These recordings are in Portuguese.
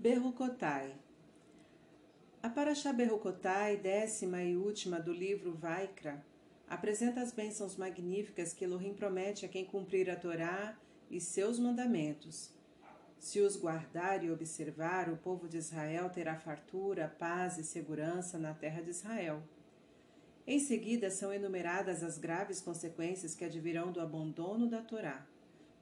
Berrucotai A Parashá Berrucotai, décima e última do livro Vaikra, apresenta as bênçãos magníficas que Elohim promete a quem cumprir a Torá e seus mandamentos. Se os guardar e observar, o povo de Israel terá fartura, paz e segurança na terra de Israel. Em seguida, são enumeradas as graves consequências que advirão do abandono da Torá.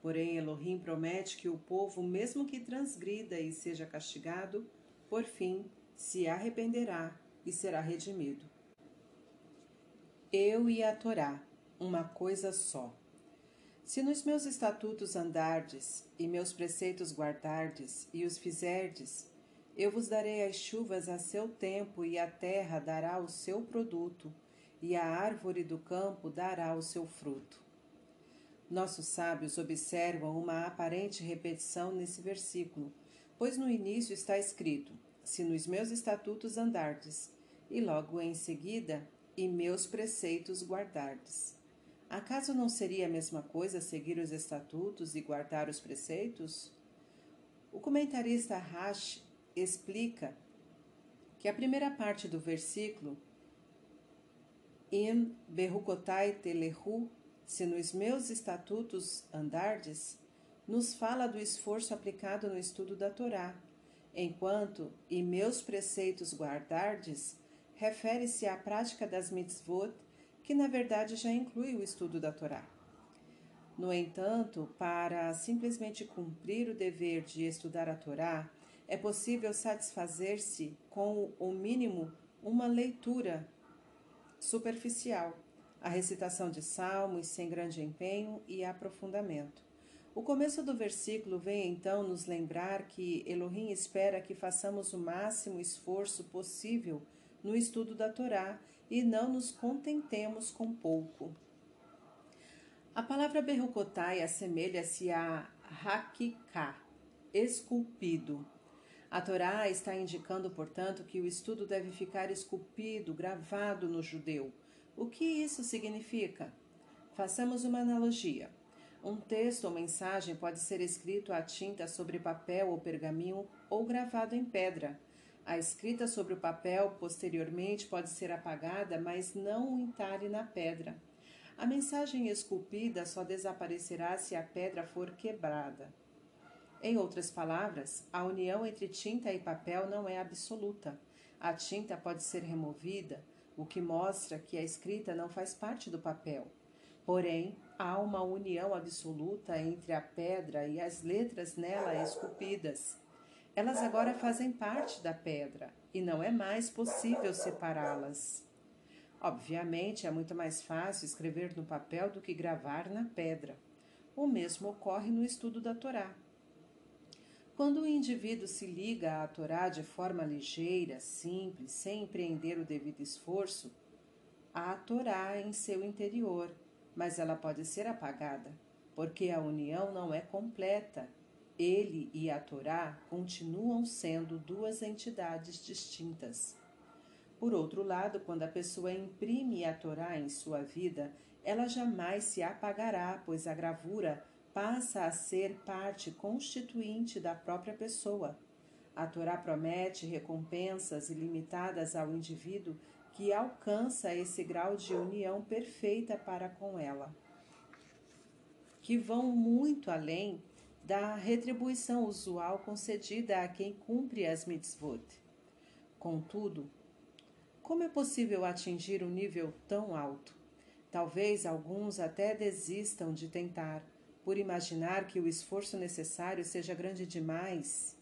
Porém, Elohim promete que o povo, mesmo que transgrida e seja castigado, por fim se arrependerá e será redimido. Eu e a Torá, uma coisa só. Se nos meus estatutos andardes, e meus preceitos guardardes, e os fizerdes, eu vos darei as chuvas a seu tempo, e a terra dará o seu produto, e a árvore do campo dará o seu fruto. Nossos sábios observam uma aparente repetição nesse versículo, pois no início está escrito: Se nos meus estatutos andardes, e logo em seguida, e meus preceitos guardardes. Acaso não seria a mesma coisa seguir os estatutos e guardar os preceitos? O comentarista Rash explica que a primeira parte do versículo, In Berukotai Telehu, se nos meus estatutos andardes, nos fala do esforço aplicado no estudo da Torá, enquanto e meus preceitos guardardes refere-se à prática das mitzvot, que na verdade já inclui o estudo da Torá. No entanto, para simplesmente cumprir o dever de estudar a Torá, é possível satisfazer-se com o mínimo uma leitura superficial a recitação de salmos sem grande empenho e aprofundamento. O começo do versículo vem então nos lembrar que Elohim espera que façamos o máximo esforço possível no estudo da Torá e não nos contentemos com pouco. A palavra Berrucotai assemelha-se a Hakiká, esculpido. A Torá está indicando, portanto, que o estudo deve ficar esculpido, gravado no judeu o que isso significa? Façamos uma analogia. Um texto ou mensagem pode ser escrito à tinta sobre papel ou pergaminho ou gravado em pedra. A escrita sobre o papel posteriormente pode ser apagada, mas não o entalhe na pedra. A mensagem esculpida só desaparecerá se a pedra for quebrada. Em outras palavras, a união entre tinta e papel não é absoluta. A tinta pode ser removida, o que mostra que a escrita não faz parte do papel. Porém, há uma união absoluta entre a pedra e as letras nela esculpidas. Elas agora fazem parte da pedra e não é mais possível separá-las. Obviamente, é muito mais fácil escrever no papel do que gravar na pedra. O mesmo ocorre no estudo da Torá. Quando o indivíduo se liga à Torá de forma ligeira, simples, sem empreender o devido esforço, há a Torá em seu interior, mas ela pode ser apagada, porque a união não é completa. Ele e a Torá continuam sendo duas entidades distintas. Por outro lado, quando a pessoa imprime a Torá em sua vida, ela jamais se apagará, pois a gravura passa a ser parte constituinte da própria pessoa. A Torá promete recompensas ilimitadas ao indivíduo que alcança esse grau de união perfeita para com ela, que vão muito além da retribuição usual concedida a quem cumpre as mitzvot. Contudo, como é possível atingir um nível tão alto? Talvez alguns até desistam de tentar por imaginar que o esforço necessário seja grande demais.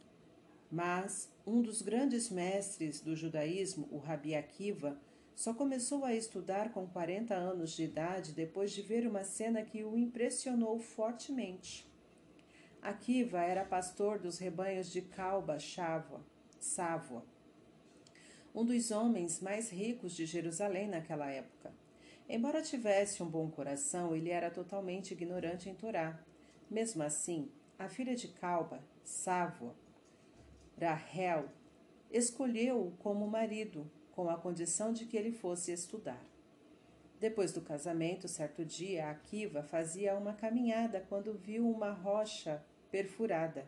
Mas um dos grandes mestres do judaísmo, o Rabi Akiva, só começou a estudar com 40 anos de idade depois de ver uma cena que o impressionou fortemente. Akiva era pastor dos rebanhos de Calba, Sávua, um dos homens mais ricos de Jerusalém naquela época. Embora tivesse um bom coração, ele era totalmente ignorante em Torá. Mesmo assim, a filha de Calba, Sávua, Rahel, escolheu-o como marido, com a condição de que ele fosse estudar. Depois do casamento, certo dia, Akiva fazia uma caminhada quando viu uma rocha perfurada.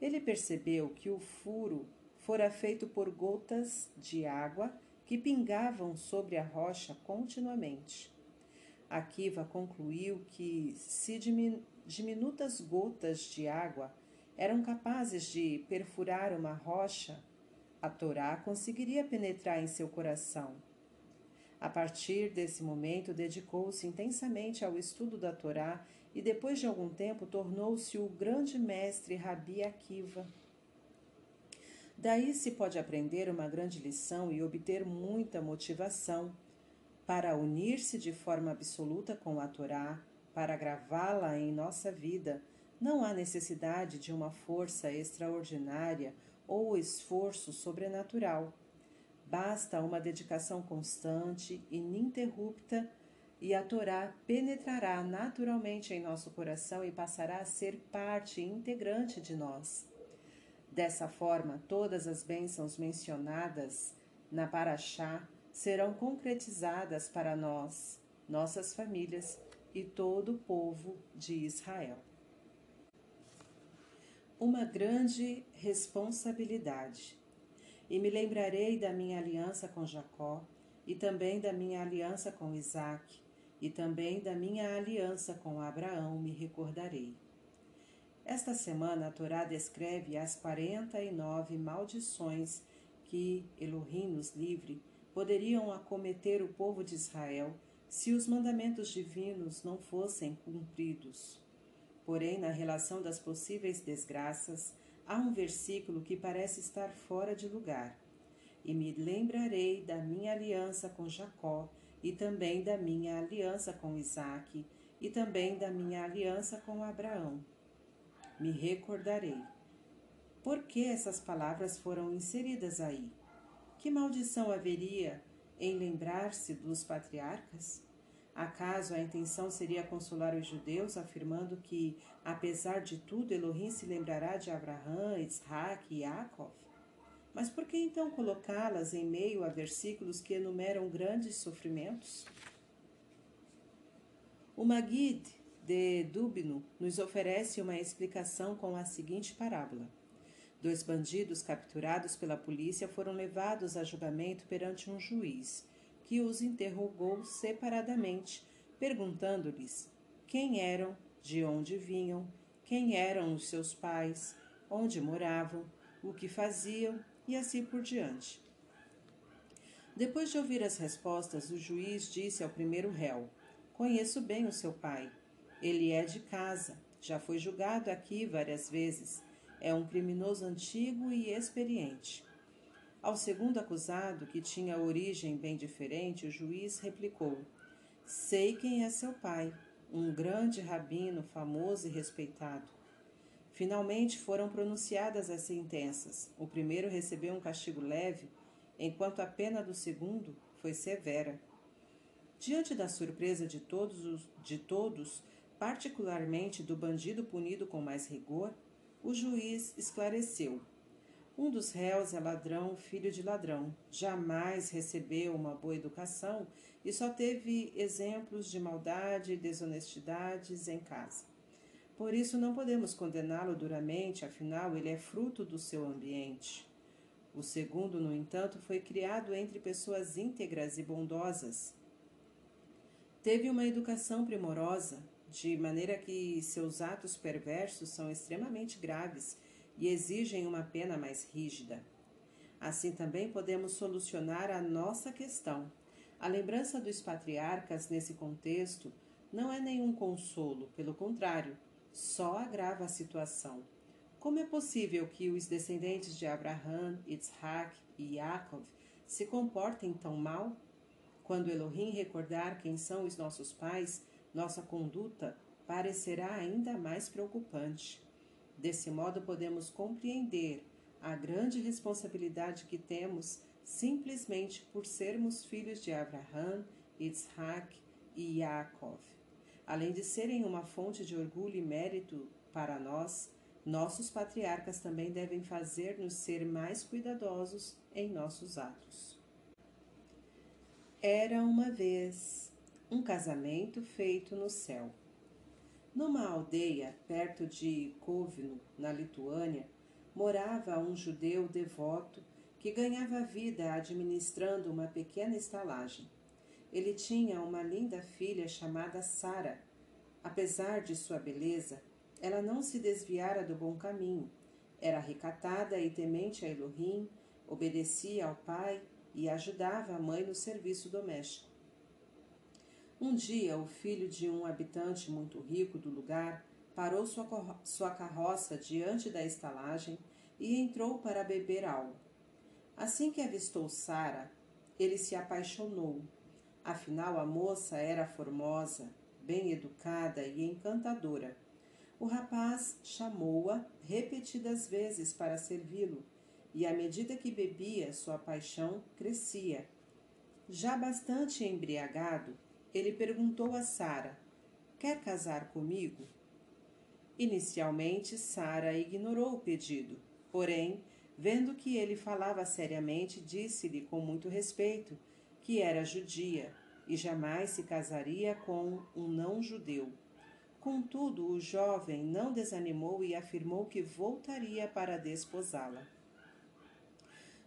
Ele percebeu que o furo fora feito por gotas de água que pingavam sobre a rocha continuamente. Akiva concluiu que se diminutas gotas de água eram capazes de perfurar uma rocha, a Torá conseguiria penetrar em seu coração. A partir desse momento, dedicou-se intensamente ao estudo da Torá e, depois de algum tempo, tornou-se o grande mestre Rabi Akiva. Daí se pode aprender uma grande lição e obter muita motivação para unir-se de forma absoluta com a Torá, para gravá-la em nossa vida. Não há necessidade de uma força extraordinária ou esforço sobrenatural. Basta uma dedicação constante, ininterrupta, e a Torá penetrará naturalmente em nosso coração e passará a ser parte integrante de nós. Dessa forma, todas as bênçãos mencionadas na Paraxá serão concretizadas para nós, nossas famílias e todo o povo de Israel. Uma grande responsabilidade. E me lembrarei da minha aliança com Jacó, e também da minha aliança com Isaque, e também da minha aliança com Abraão me recordarei. Esta semana a Torá descreve as 49 maldições que Elohim nos livre poderiam acometer o povo de Israel se os mandamentos divinos não fossem cumpridos. Porém, na relação das possíveis desgraças, há um versículo que parece estar fora de lugar. E me lembrarei da minha aliança com Jacó, e também da minha aliança com Isaque, e também da minha aliança com Abraão me recordarei. Por que essas palavras foram inseridas aí? Que maldição haveria em lembrar-se dos patriarcas? Acaso a intenção seria consolar os judeus, afirmando que, apesar de tudo, Elohim se lembrará de Abraão, Isaac e Yaakov? Mas por que então colocá-las em meio a versículos que enumeram grandes sofrimentos? O Magid de Dubno nos oferece uma explicação com a seguinte parábola. Dois bandidos capturados pela polícia foram levados a julgamento perante um juiz, que os interrogou separadamente, perguntando-lhes quem eram, de onde vinham, quem eram os seus pais, onde moravam, o que faziam e assim por diante. Depois de ouvir as respostas, o juiz disse ao primeiro réu: Conheço bem o seu pai ele é de casa, já foi julgado aqui várias vezes. É um criminoso antigo e experiente. Ao segundo acusado, que tinha origem bem diferente, o juiz replicou: Sei quem é seu pai, um grande rabino famoso e respeitado. Finalmente foram pronunciadas as sentenças. O primeiro recebeu um castigo leve, enquanto a pena do segundo foi severa. Diante da surpresa de todos, os, de todos particularmente do bandido punido com mais rigor, o juiz esclareceu. Um dos réus é ladrão, filho de ladrão, jamais recebeu uma boa educação e só teve exemplos de maldade e desonestidades em casa. Por isso não podemos condená-lo duramente, afinal ele é fruto do seu ambiente. O segundo, no entanto, foi criado entre pessoas íntegras e bondosas. Teve uma educação primorosa, de maneira que seus atos perversos são extremamente graves e exigem uma pena mais rígida. Assim também podemos solucionar a nossa questão. A lembrança dos patriarcas nesse contexto não é nenhum consolo, pelo contrário, só agrava a situação. Como é possível que os descendentes de Abraham, Isaac e Yaakov se comportem tão mal? Quando Elohim recordar quem são os nossos pais, nossa conduta parecerá ainda mais preocupante. Desse modo, podemos compreender a grande responsabilidade que temos simplesmente por sermos filhos de Abraham, Isaac e Yaakov. Além de serem uma fonte de orgulho e mérito para nós, nossos patriarcas também devem fazer-nos ser mais cuidadosos em nossos atos. Era uma vez um casamento feito no céu. Numa aldeia perto de Kovno, na Lituânia, morava um judeu devoto que ganhava vida administrando uma pequena estalagem. Ele tinha uma linda filha chamada Sara. Apesar de sua beleza, ela não se desviara do bom caminho. Era recatada e temente a Elohim, obedecia ao pai e ajudava a mãe no serviço doméstico. Um dia, o filho de um habitante muito rico do lugar parou sua, sua carroça diante da estalagem e entrou para beber algo. Assim que avistou Sara, ele se apaixonou. Afinal, a moça era formosa, bem educada e encantadora. O rapaz chamou-a repetidas vezes para servi-lo, e à medida que bebia, sua paixão crescia. Já bastante embriagado, ele perguntou a Sara: Quer casar comigo? Inicialmente, Sara ignorou o pedido, porém, vendo que ele falava seriamente, disse-lhe com muito respeito que era judia e jamais se casaria com um não-judeu. Contudo, o jovem não desanimou e afirmou que voltaria para desposá-la.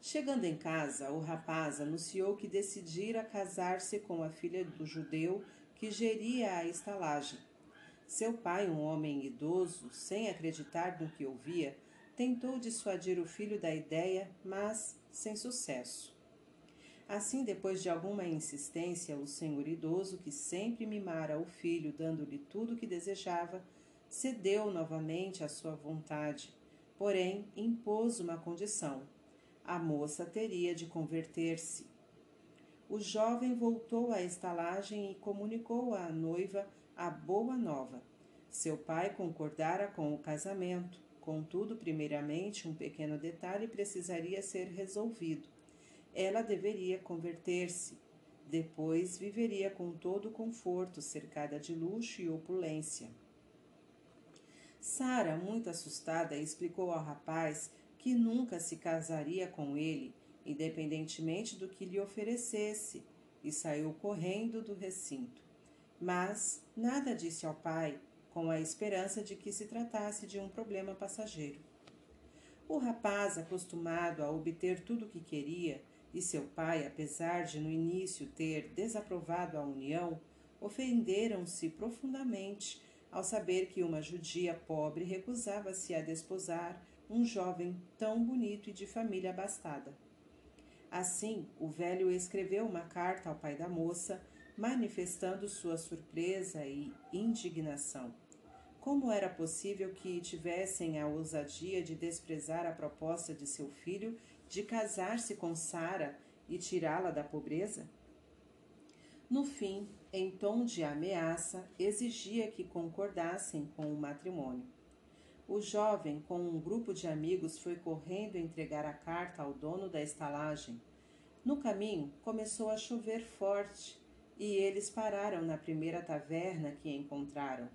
Chegando em casa, o rapaz anunciou que decidira casar-se com a filha do judeu que geria a estalagem. Seu pai, um homem idoso, sem acreditar no que ouvia, tentou dissuadir o filho da ideia, mas sem sucesso. Assim, depois de alguma insistência, o senhor idoso, que sempre mimara o filho, dando-lhe tudo o que desejava, cedeu novamente à sua vontade, porém impôs uma condição a moça teria de converter-se. O jovem voltou à estalagem e comunicou à noiva a boa nova. Seu pai concordara com o casamento, contudo, primeiramente, um pequeno detalhe precisaria ser resolvido. Ela deveria converter-se. Depois viveria com todo o conforto, cercada de luxo e opulência. Sara, muito assustada, explicou ao rapaz que nunca se casaria com ele, independentemente do que lhe oferecesse, e saiu correndo do recinto. Mas nada disse ao pai, com a esperança de que se tratasse de um problema passageiro. O rapaz, acostumado a obter tudo o que queria, e seu pai, apesar de no início ter desaprovado a união, ofenderam-se profundamente ao saber que uma judia pobre recusava-se a desposar um jovem tão bonito e de família abastada. Assim, o velho escreveu uma carta ao pai da moça, manifestando sua surpresa e indignação. Como era possível que tivessem a ousadia de desprezar a proposta de seu filho de casar-se com Sara e tirá-la da pobreza? No fim, em tom de ameaça, exigia que concordassem com o matrimônio. O jovem, com um grupo de amigos, foi correndo entregar a carta ao dono da estalagem. No caminho, começou a chover forte e eles pararam na primeira taverna que encontraram.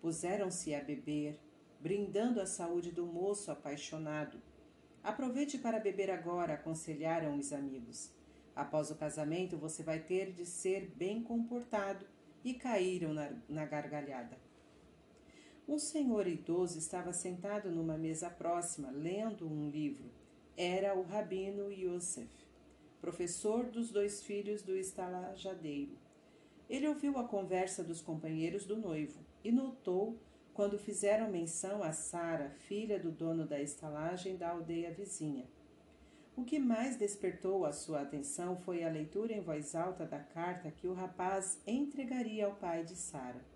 Puseram-se a beber, brindando a saúde do moço apaixonado. Aproveite para beber agora, aconselharam os amigos. Após o casamento, você vai ter de ser bem comportado. E caíram na, na gargalhada. Um senhor idoso estava sentado numa mesa próxima, lendo um livro. Era o rabino Yosef, professor dos dois filhos do estalajadeiro. Ele ouviu a conversa dos companheiros do noivo e notou quando fizeram menção a Sara, filha do dono da estalagem da aldeia vizinha. O que mais despertou a sua atenção foi a leitura em voz alta da carta que o rapaz entregaria ao pai de Sara.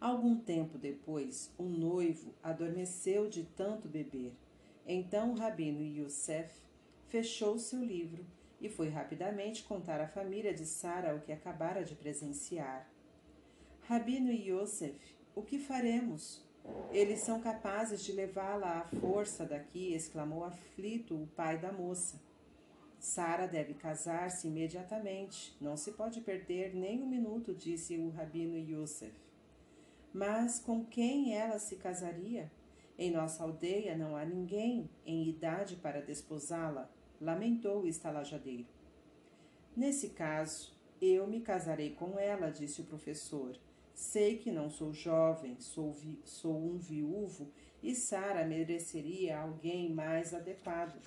Algum tempo depois, o noivo adormeceu de tanto beber. Então o rabino Yosef fechou seu livro e foi rapidamente contar à família de Sara o que acabara de presenciar. Rabino Yosef, o que faremos? Eles são capazes de levá-la à força daqui, exclamou aflito o pai da moça. Sara deve casar-se imediatamente. Não se pode perder nem um minuto, disse o rabino Yosef. Mas com quem ela se casaria? Em nossa aldeia não há ninguém em idade para desposá-la, lamentou o estalajadeiro. Nesse caso, eu me casarei com ela, disse o professor. Sei que não sou jovem, sou, vi, sou um viúvo e Sara mereceria alguém mais adequado.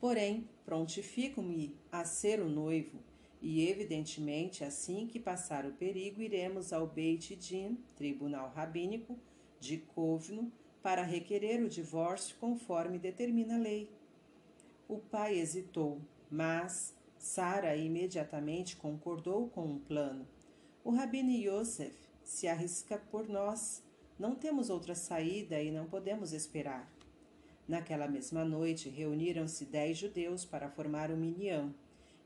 Porém, prontifico-me a ser o noivo, e evidentemente, assim que passar o perigo, iremos ao Beit Din, tribunal rabínico, de Kovno, para requerer o divórcio conforme determina a lei. O pai hesitou, mas Sara imediatamente concordou com um plano. O Rabino Yosef se arrisca por nós. Não temos outra saída e não podemos esperar. Naquela mesma noite, reuniram-se dez judeus para formar o Minyan,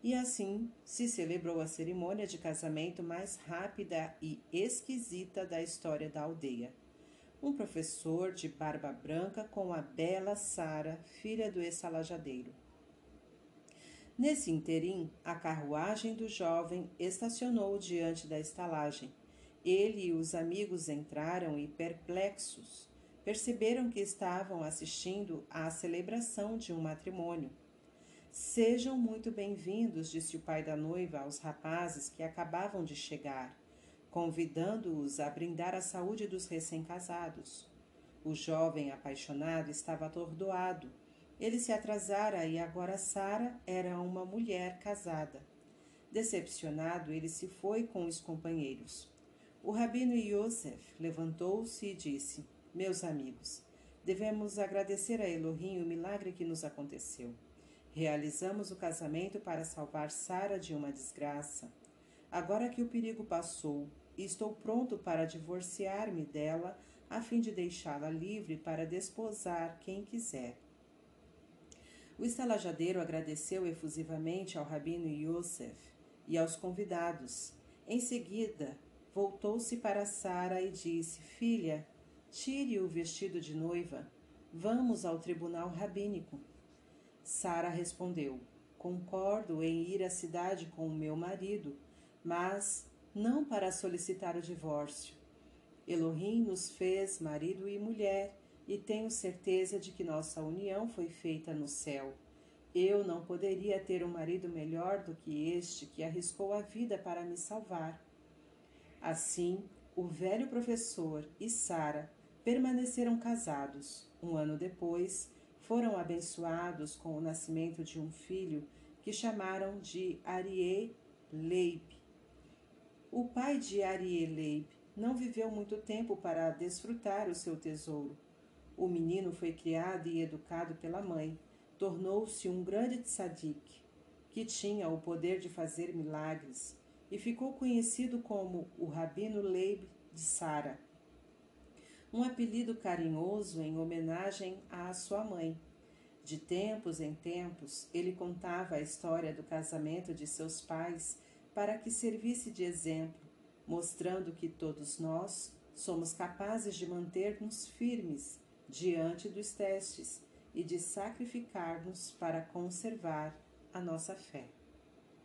e assim se celebrou a cerimônia de casamento mais rápida e esquisita da história da aldeia. Um professor de barba branca com a bela Sara, filha do estalajadeiro. Nesse interim, a carruagem do jovem estacionou diante da estalagem. Ele e os amigos entraram e, perplexos, perceberam que estavam assistindo à celebração de um matrimônio. Sejam muito bem-vindos, disse o pai da noiva aos rapazes que acabavam de chegar, convidando-os a brindar a saúde dos recém-casados. O jovem apaixonado estava atordoado ele se atrasara e agora Sara era uma mulher casada. Decepcionado, ele se foi com os companheiros. O rabino Yosef levantou-se e disse: Meus amigos, devemos agradecer a Elohim o milagre que nos aconteceu. Realizamos o casamento para salvar Sara de uma desgraça. Agora que o perigo passou, estou pronto para divorciar-me dela, a fim de deixá-la livre para desposar quem quiser. O estalajadeiro agradeceu efusivamente ao rabino Yosef e aos convidados. Em seguida, voltou-se para Sara e disse: Filha, tire o vestido de noiva. Vamos ao tribunal rabínico. Sara respondeu: Concordo em ir à cidade com o meu marido, mas não para solicitar o divórcio. Elohim nos fez marido e mulher e tenho certeza de que nossa união foi feita no céu. Eu não poderia ter um marido melhor do que este que arriscou a vida para me salvar. Assim, o velho professor e Sara permaneceram casados. Um ano depois, foram abençoados com o nascimento de um filho que chamaram de Arie Leib. O pai de Arie Leib não viveu muito tempo para desfrutar o seu tesouro. O menino foi criado e educado pela mãe. Tornou-se um grande tzadik, que tinha o poder de fazer milagres, e ficou conhecido como o Rabino Leib de Sara, um apelido carinhoso em homenagem à sua mãe. De tempos em tempos, ele contava a história do casamento de seus pais para que servisse de exemplo, mostrando que todos nós somos capazes de manter-nos firmes diante dos testes e de sacrificar-nos para conservar a nossa fé.